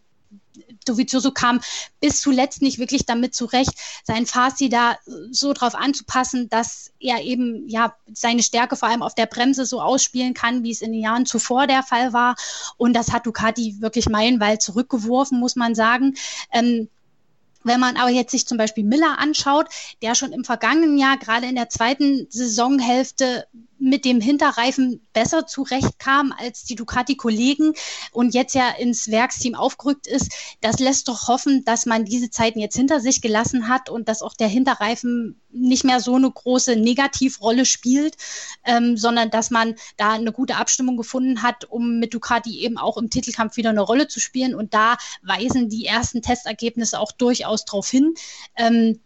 Dovizioso kam bis zuletzt nicht wirklich damit zurecht, sein Fahrstil da so drauf anzupassen, dass er eben ja seine Stärke vor allem auf der Bremse so ausspielen kann, wie es in den Jahren zuvor der Fall war. Und das hat Ducati wirklich meilenweit zurückgeworfen, muss man sagen. Ähm, wenn man aber jetzt sich zum Beispiel Miller anschaut, der schon im vergangenen Jahr, gerade in der zweiten Saisonhälfte, mit dem Hinterreifen besser zurechtkam als die Ducati-Kollegen und jetzt ja ins Werksteam aufgerückt ist, das lässt doch hoffen, dass man diese Zeiten jetzt hinter sich gelassen hat und dass auch der Hinterreifen nicht mehr so eine große Negativrolle spielt, ähm, sondern dass man da eine gute Abstimmung gefunden hat, um mit Ducati eben auch im Titelkampf wieder eine Rolle zu spielen. Und da weisen die ersten Testergebnisse auch durchaus darauf hin. Ähm,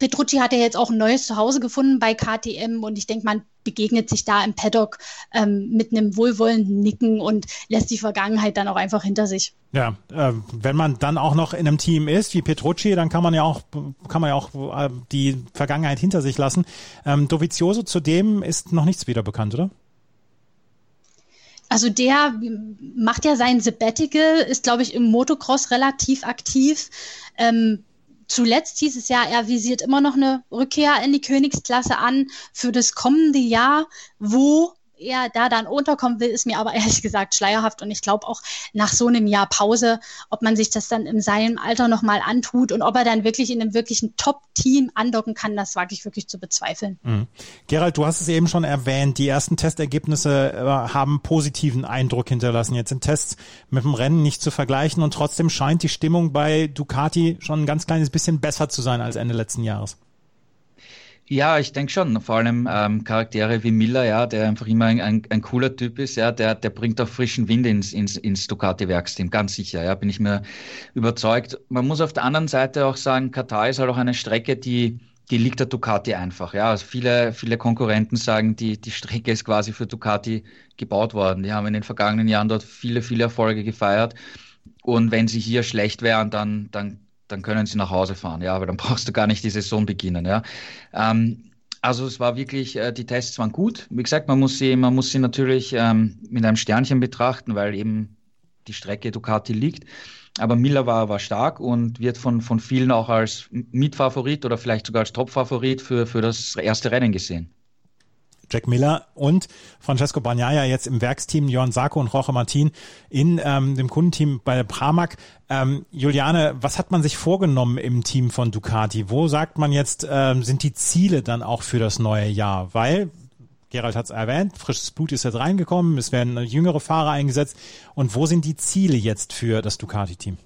Petrucci hat ja jetzt auch ein neues Zuhause gefunden bei KTM und ich denke, man begegnet sich da im Paddock ähm, mit einem wohlwollenden Nicken und lässt die Vergangenheit dann auch einfach hinter sich. Ja, äh, wenn man dann auch noch in einem Team ist wie Petrucci, dann kann man ja auch kann man ja auch äh, die Vergangenheit hinter sich lassen. Ähm, Dovizioso zudem ist noch nichts wieder bekannt, oder? Also der macht ja sein Sabbatical, ist glaube ich im Motocross relativ aktiv. Ähm, Zuletzt hieß es ja, er visiert immer noch eine Rückkehr in die Königsklasse an für das kommende Jahr, wo er da dann unterkommen will, ist mir aber ehrlich gesagt schleierhaft. Und ich glaube auch nach so einem Jahr Pause, ob man sich das dann in seinem Alter nochmal antut und ob er dann wirklich in einem wirklichen Top-Team andocken kann, das wage ich wirklich zu bezweifeln. Mhm. Gerald, du hast es eben schon erwähnt, die ersten Testergebnisse äh, haben positiven Eindruck hinterlassen. Jetzt sind Tests mit dem Rennen nicht zu vergleichen und trotzdem scheint die Stimmung bei Ducati schon ein ganz kleines bisschen besser zu sein als Ende letzten Jahres. Ja, ich denke schon. Vor allem ähm, Charaktere wie Miller, ja, der einfach immer ein, ein, ein, cooler Typ ist, ja, der, der bringt auch frischen Wind ins, ins, ins Ducati-Werksteam, ganz sicher, ja, bin ich mir überzeugt. Man muss auf der anderen Seite auch sagen, Katar ist halt auch eine Strecke, die, die liegt der Ducati einfach, ja. Also viele, viele Konkurrenten sagen, die, die Strecke ist quasi für Ducati gebaut worden. Die haben in den vergangenen Jahren dort viele, viele Erfolge gefeiert. Und wenn sie hier schlecht wären, dann, dann dann können sie nach Hause fahren, ja, aber dann brauchst du gar nicht die Saison beginnen, ja. Ähm, also es war wirklich, äh, die Tests waren gut. Wie gesagt, man muss sie, man muss sie natürlich ähm, mit einem Sternchen betrachten, weil eben die Strecke Ducati liegt. Aber Miller war, war stark und wird von, von vielen auch als Mitfavorit oder vielleicht sogar als Topfavorit für, für das erste Rennen gesehen. Jack Miller und Francesco Bagnaia jetzt im Werksteam, Jörn Sarko und Roche Martin in ähm, dem Kundenteam bei Pramac. Ähm, Juliane, was hat man sich vorgenommen im Team von Ducati? Wo sagt man jetzt, ähm, sind die Ziele dann auch für das neue Jahr? Weil, Gerald hat es erwähnt, frisches Blut ist jetzt reingekommen, es werden jüngere Fahrer eingesetzt. Und wo sind die Ziele jetzt für das Ducati-Team?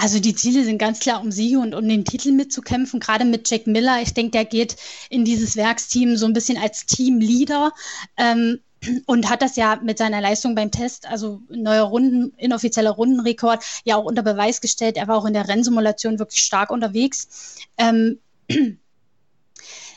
Also die Ziele sind ganz klar, um Siege und um den Titel mitzukämpfen. Gerade mit Jack Miller. Ich denke, der geht in dieses Werksteam so ein bisschen als Teamleader. Ähm, und hat das ja mit seiner Leistung beim Test, also neuer Runden, inoffizieller Rundenrekord, ja auch unter Beweis gestellt. Er war auch in der Rennsimulation wirklich stark unterwegs. Ähm,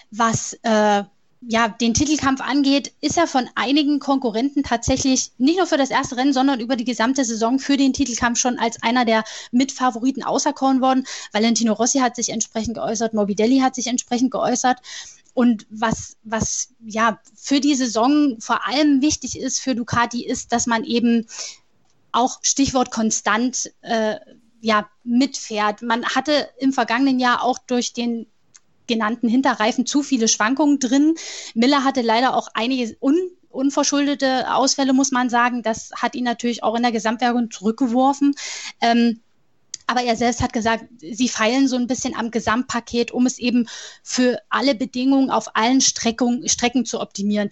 was äh, ja, den Titelkampf angeht, ist er von einigen Konkurrenten tatsächlich nicht nur für das erste Rennen, sondern über die gesamte Saison für den Titelkampf schon als einer der Mitfavoriten auserkoren worden. Valentino Rossi hat sich entsprechend geäußert, Morbidelli hat sich entsprechend geäußert. Und was, was ja für die Saison vor allem wichtig ist für Ducati, ist, dass man eben auch Stichwort konstant äh, ja, mitfährt. Man hatte im vergangenen Jahr auch durch den genannten Hinterreifen zu viele Schwankungen drin. Miller hatte leider auch einige un unverschuldete Ausfälle, muss man sagen. Das hat ihn natürlich auch in der Gesamtwertung zurückgeworfen. Ähm, aber er selbst hat gesagt, sie feilen so ein bisschen am Gesamtpaket, um es eben für alle Bedingungen auf allen Streckung, Strecken zu optimieren.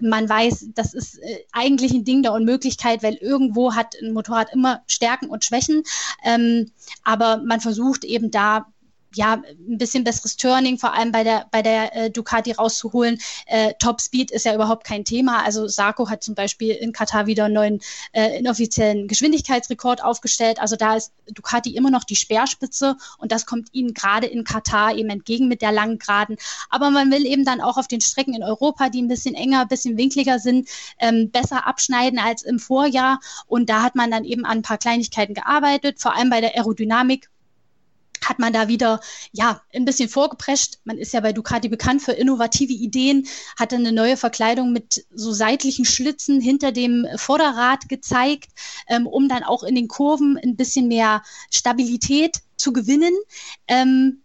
Man weiß, das ist äh, eigentlich ein Ding der Unmöglichkeit, weil irgendwo hat ein Motorrad immer Stärken und Schwächen. Ähm, aber man versucht eben da ja, ein bisschen besseres Turning, vor allem bei der, bei der äh, Ducati rauszuholen. Äh, Top Speed ist ja überhaupt kein Thema. Also Sarko hat zum Beispiel in Katar wieder einen neuen äh, inoffiziellen Geschwindigkeitsrekord aufgestellt. Also da ist Ducati immer noch die Speerspitze und das kommt ihnen gerade in Katar eben entgegen mit der langen Geraden. Aber man will eben dann auch auf den Strecken in Europa, die ein bisschen enger, ein bisschen winkliger sind, ähm, besser abschneiden als im Vorjahr. Und da hat man dann eben an ein paar Kleinigkeiten gearbeitet, vor allem bei der Aerodynamik hat man da wieder ja ein bisschen vorgeprescht. Man ist ja bei Ducati bekannt für innovative Ideen, hatte eine neue Verkleidung mit so seitlichen Schlitzen hinter dem Vorderrad gezeigt, ähm, um dann auch in den Kurven ein bisschen mehr Stabilität zu gewinnen. Ähm,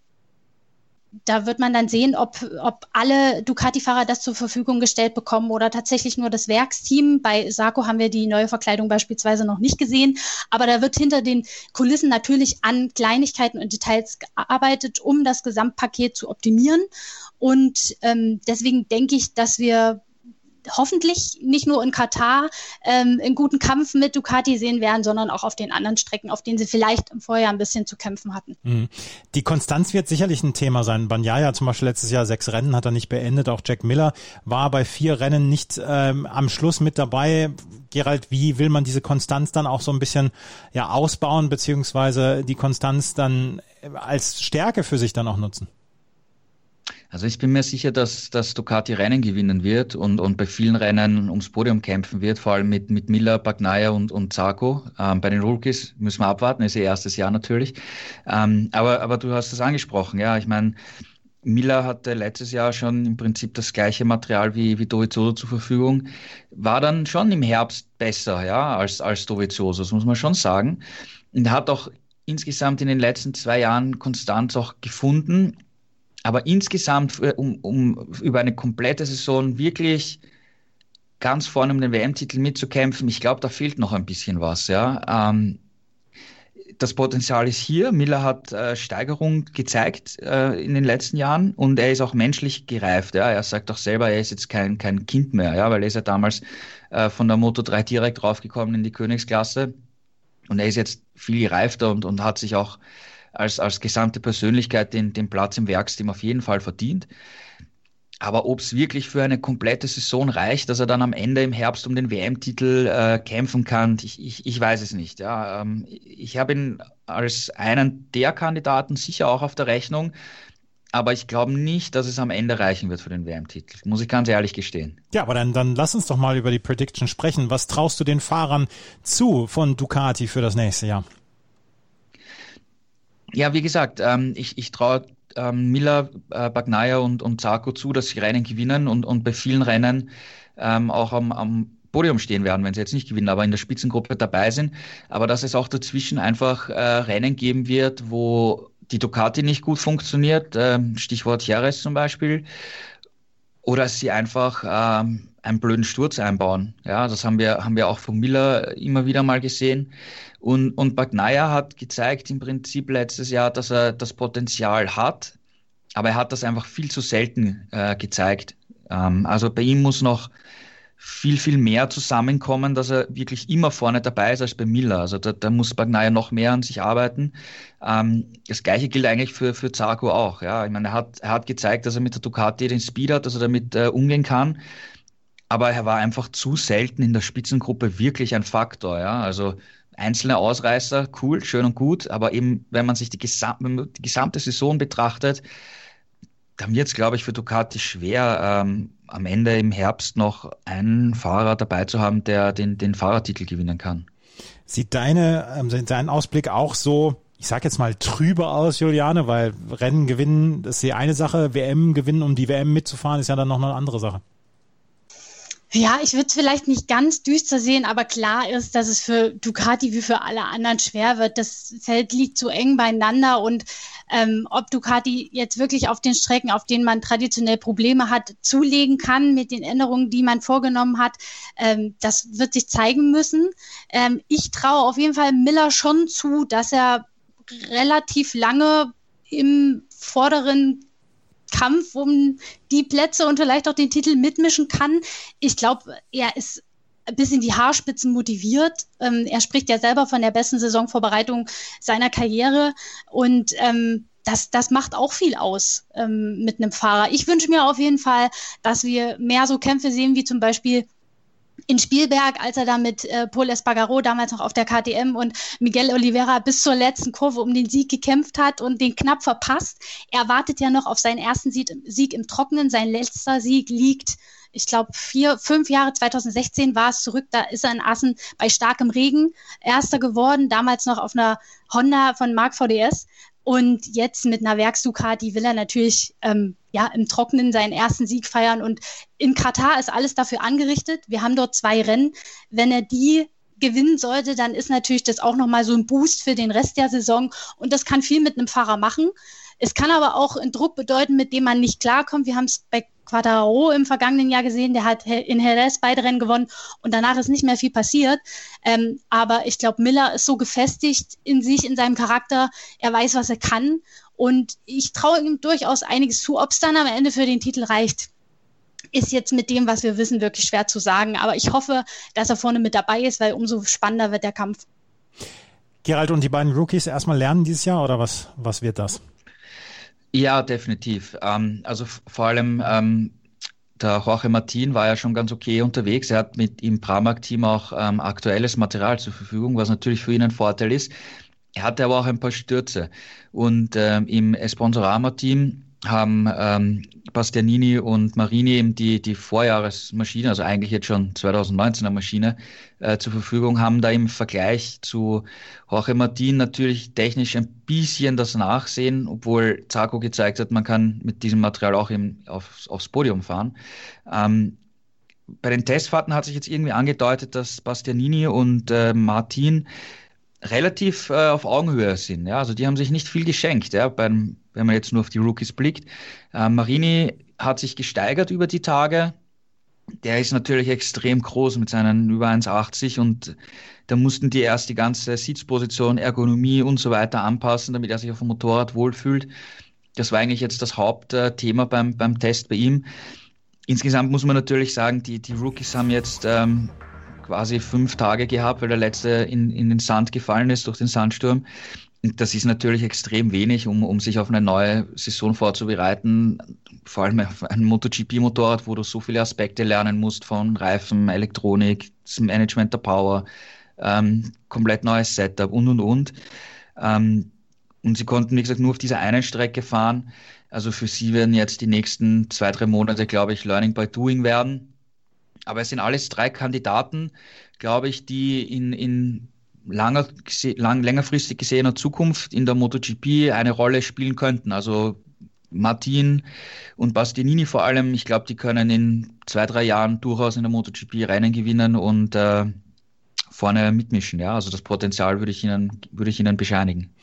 da wird man dann sehen, ob, ob alle Ducati-Fahrer das zur Verfügung gestellt bekommen oder tatsächlich nur das Werksteam. Bei Sarko haben wir die neue Verkleidung beispielsweise noch nicht gesehen, aber da wird hinter den Kulissen natürlich an Kleinigkeiten und Details gearbeitet, um das Gesamtpaket zu optimieren. Und ähm, deswegen denke ich, dass wir hoffentlich nicht nur in Katar ähm, in guten Kampf mit Ducati sehen werden, sondern auch auf den anderen Strecken, auf denen sie vielleicht im Vorjahr ein bisschen zu kämpfen hatten. Mhm. Die Konstanz wird sicherlich ein Thema sein. Banyaya zum Beispiel letztes Jahr sechs Rennen hat er nicht beendet. Auch Jack Miller war bei vier Rennen nicht ähm, am Schluss mit dabei. Gerald, wie will man diese Konstanz dann auch so ein bisschen ja ausbauen, beziehungsweise die Konstanz dann als Stärke für sich dann auch nutzen? Also ich bin mir sicher, dass, dass Ducati Rennen gewinnen wird und, und bei vielen Rennen ums Podium kämpfen wird, vor allem mit, mit Miller, Bagnaia und, und Zarco. Ähm, bei den Rookies müssen wir abwarten, ist ihr erstes Jahr natürlich. Ähm, aber, aber du hast es angesprochen, ja, ich meine, Miller hatte letztes Jahr schon im Prinzip das gleiche Material wie, wie Dovizioso zur Verfügung, war dann schon im Herbst besser, ja, als, als Dovizioso, das muss man schon sagen. Und hat auch insgesamt in den letzten zwei Jahren Konstanz auch gefunden aber insgesamt, um, um über eine komplette Saison wirklich ganz vorne um den WM-Titel mitzukämpfen. Ich glaube, da fehlt noch ein bisschen was. Ja, ähm, das Potenzial ist hier. Miller hat äh, Steigerung gezeigt äh, in den letzten Jahren und er ist auch menschlich gereift. Ja. Er sagt auch selber, er ist jetzt kein, kein Kind mehr, ja, weil er ist ja damals äh, von der Moto 3 direkt raufgekommen in die Königsklasse und er ist jetzt viel gereifter und, und hat sich auch als, als gesamte Persönlichkeit den, den Platz im Werksteam auf jeden Fall verdient. Aber ob es wirklich für eine komplette Saison reicht, dass er dann am Ende im Herbst um den WM-Titel äh, kämpfen kann, ich, ich, ich weiß es nicht. Ja. Ähm, ich habe ihn als einen der Kandidaten sicher auch auf der Rechnung. Aber ich glaube nicht, dass es am Ende reichen wird für den WM-Titel. Muss ich ganz ehrlich gestehen. Ja, aber dann, dann lass uns doch mal über die Prediction sprechen. Was traust du den Fahrern zu von Ducati für das nächste Jahr? Ja, wie gesagt, ähm, ich, ich traue ähm, Miller, äh, Bagnaia und, und Zarco zu, dass sie Rennen gewinnen und, und bei vielen Rennen ähm, auch am, am Podium stehen werden, wenn sie jetzt nicht gewinnen, aber in der Spitzengruppe dabei sind. Aber dass es auch dazwischen einfach äh, Rennen geben wird, wo die Ducati nicht gut funktioniert, äh, Stichwort Jerez zum Beispiel, oder sie einfach ähm, einen blöden Sturz einbauen. Ja, das haben wir, haben wir auch von Miller immer wieder mal gesehen. Und, und Bagnaia hat gezeigt im Prinzip letztes Jahr, dass er das Potenzial hat, aber er hat das einfach viel zu selten äh, gezeigt. Ähm, also bei ihm muss noch viel, viel mehr zusammenkommen, dass er wirklich immer vorne dabei ist als bei Miller. Also da, da muss Bagnaia noch mehr an sich arbeiten. Ähm, das gleiche gilt eigentlich für, für Zarco auch. Ja. Ich meine, er hat, er hat gezeigt, dass er mit der Ducati den Speed hat, dass er damit äh, umgehen kann. Aber er war einfach zu selten in der Spitzengruppe wirklich ein Faktor. Ja. Also einzelne Ausreißer, cool, schön und gut, aber eben, wenn man sich die, gesam die gesamte Saison betrachtet, dann wird es, glaube ich, für Ducati schwer, ähm, am Ende im Herbst noch einen Fahrer dabei zu haben, der den, den Fahrertitel gewinnen kann. Sieht deine, ähm, dein Ausblick auch so, ich sag jetzt mal trübe aus, Juliane, weil Rennen gewinnen, das ist die eine Sache, WM gewinnen, um die WM mitzufahren, ist ja dann noch eine andere Sache. Ja, ich würde es vielleicht nicht ganz düster sehen, aber klar ist, dass es für Ducati wie für alle anderen schwer wird. Das Feld liegt so eng beieinander und ähm, ob Ducati jetzt wirklich auf den Strecken, auf denen man traditionell Probleme hat, zulegen kann mit den Änderungen, die man vorgenommen hat, ähm, das wird sich zeigen müssen. Ähm, ich traue auf jeden Fall Miller schon zu, dass er relativ lange im vorderen Kampf um die Plätze und vielleicht auch den Titel mitmischen kann. Ich glaube, er ist bis in die Haarspitzen motiviert. Ähm, er spricht ja selber von der besten Saisonvorbereitung seiner Karriere und ähm, das, das macht auch viel aus ähm, mit einem Fahrer. Ich wünsche mir auf jeden Fall, dass wir mehr so Kämpfe sehen, wie zum Beispiel in Spielberg, als er da mit äh, Paul Espargaro damals noch auf der KTM und Miguel Oliveira bis zur letzten Kurve um den Sieg gekämpft hat und den knapp verpasst. Er wartet ja noch auf seinen ersten Sieg, im Trockenen. Sein letzter Sieg liegt, ich glaube, vier, fünf Jahre, 2016 war es zurück. Da ist er in Assen bei starkem Regen Erster geworden, damals noch auf einer Honda von Mark VDS. Und jetzt mit einer Werksducati will er natürlich ähm, ja, im Trockenen seinen ersten Sieg feiern. Und in Katar ist alles dafür angerichtet. Wir haben dort zwei Rennen. Wenn er die gewinnen sollte, dann ist natürlich das auch nochmal so ein Boost für den Rest der Saison. Und das kann viel mit einem Fahrer machen. Es kann aber auch einen Druck bedeuten, mit dem man nicht klarkommt. Wir haben es bei Quadraro im vergangenen Jahr gesehen, der hat in Jerez beide Rennen gewonnen und danach ist nicht mehr viel passiert. Ähm, aber ich glaube, Miller ist so gefestigt in sich, in seinem Charakter, er weiß, was er kann und ich traue ihm durchaus einiges zu. Ob es dann am Ende für den Titel reicht, ist jetzt mit dem, was wir wissen, wirklich schwer zu sagen. Aber ich hoffe, dass er vorne mit dabei ist, weil umso spannender wird der Kampf. Gerald und die beiden Rookies erstmal lernen dieses Jahr oder was, was wird das? Ja, definitiv. Ähm, also vor allem ähm, der Jorge Martin war ja schon ganz okay unterwegs. Er hat mit im Pramac-Team auch ähm, aktuelles Material zur Verfügung, was natürlich für ihn ein Vorteil ist. Er hatte aber auch ein paar Stürze. Und ähm, im Esponsorama-Team haben ähm, Bastianini und Marini eben die, die Vorjahresmaschine, also eigentlich jetzt schon 2019er Maschine, äh, zur Verfügung, haben da im Vergleich zu Jorge Martin natürlich technisch ein bisschen das Nachsehen, obwohl Zarco gezeigt hat, man kann mit diesem Material auch eben aufs, aufs Podium fahren. Ähm, bei den Testfahrten hat sich jetzt irgendwie angedeutet, dass Bastianini und äh, Martin relativ äh, auf Augenhöhe sind. Ja? Also die haben sich nicht viel geschenkt, ja? Beim, wenn man jetzt nur auf die Rookies blickt. Äh, Marini hat sich gesteigert über die Tage. der ist natürlich extrem groß mit seinen über 1,80 und da mussten die erst die ganze Sitzposition, Ergonomie und so weiter anpassen, damit er sich auf dem Motorrad wohlfühlt. Das war eigentlich jetzt das Hauptthema beim, beim Test bei ihm. Insgesamt muss man natürlich sagen, die, die Rookies haben jetzt ähm, quasi fünf Tage gehabt, weil der letzte in, in den Sand gefallen ist durch den Sandsturm. Das ist natürlich extrem wenig, um, um sich auf eine neue Saison vorzubereiten. Vor allem auf ein MotoGP-Motorrad, wo du so viele Aspekte lernen musst von Reifen, Elektronik, das Management der Power, ähm, komplett neues Setup und und und. Ähm, und sie konnten, wie gesagt, nur auf dieser einen Strecke fahren. Also für sie werden jetzt die nächsten zwei, drei Monate, glaube ich, Learning by Doing werden. Aber es sind alles drei Kandidaten, glaube ich, die in, in langer, lang, längerfristig gesehener Zukunft in der MotoGP eine Rolle spielen könnten. Also Martin und Bastianini vor allem, ich glaube, die können in zwei, drei Jahren durchaus in der MotoGP Rennen gewinnen und äh, vorne mitmischen. Ja, also das Potenzial würde ich Ihnen, würde ich Ihnen bescheinigen.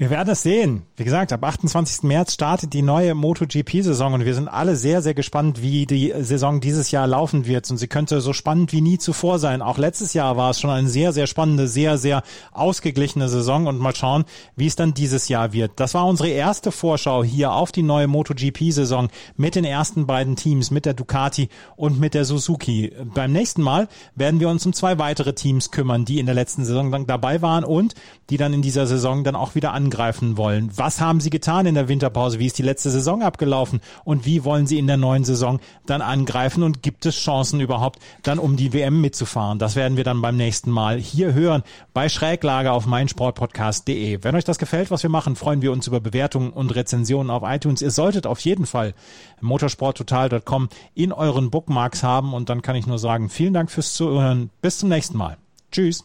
Wir werden es sehen. Wie gesagt, ab 28. März startet die neue MotoGP-Saison und wir sind alle sehr, sehr gespannt, wie die Saison dieses Jahr laufen wird. Und sie könnte so spannend wie nie zuvor sein. Auch letztes Jahr war es schon eine sehr, sehr spannende, sehr, sehr ausgeglichene Saison und mal schauen, wie es dann dieses Jahr wird. Das war unsere erste Vorschau hier auf die neue MotoGP-Saison mit den ersten beiden Teams, mit der Ducati und mit der Suzuki. Beim nächsten Mal werden wir uns um zwei weitere Teams kümmern, die in der letzten Saison dabei waren und die dann in dieser Saison dann auch wieder an angreifen wollen. Was haben sie getan in der Winterpause? Wie ist die letzte Saison abgelaufen? Und wie wollen sie in der neuen Saison dann angreifen? Und gibt es Chancen überhaupt, dann um die WM mitzufahren? Das werden wir dann beim nächsten Mal hier hören bei Schräglage auf meinsportpodcast.de. Wenn euch das gefällt, was wir machen, freuen wir uns über Bewertungen und Rezensionen auf iTunes. Ihr solltet auf jeden Fall motorsporttotal.com in euren Bookmarks haben. Und dann kann ich nur sagen, vielen Dank fürs Zuhören. Bis zum nächsten Mal. Tschüss.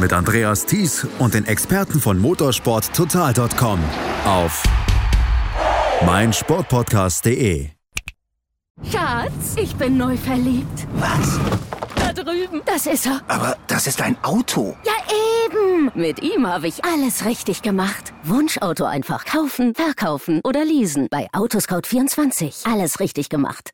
mit Andreas Thies und den Experten von motorsporttotal.com auf meinsportpodcast.de. Schatz, ich bin neu verliebt. Was? Da drüben. Das ist er. Aber das ist ein Auto. Ja, eben. Mit ihm habe ich alles richtig gemacht. Wunschauto einfach kaufen, verkaufen oder leasen. Bei Autoscout24. Alles richtig gemacht.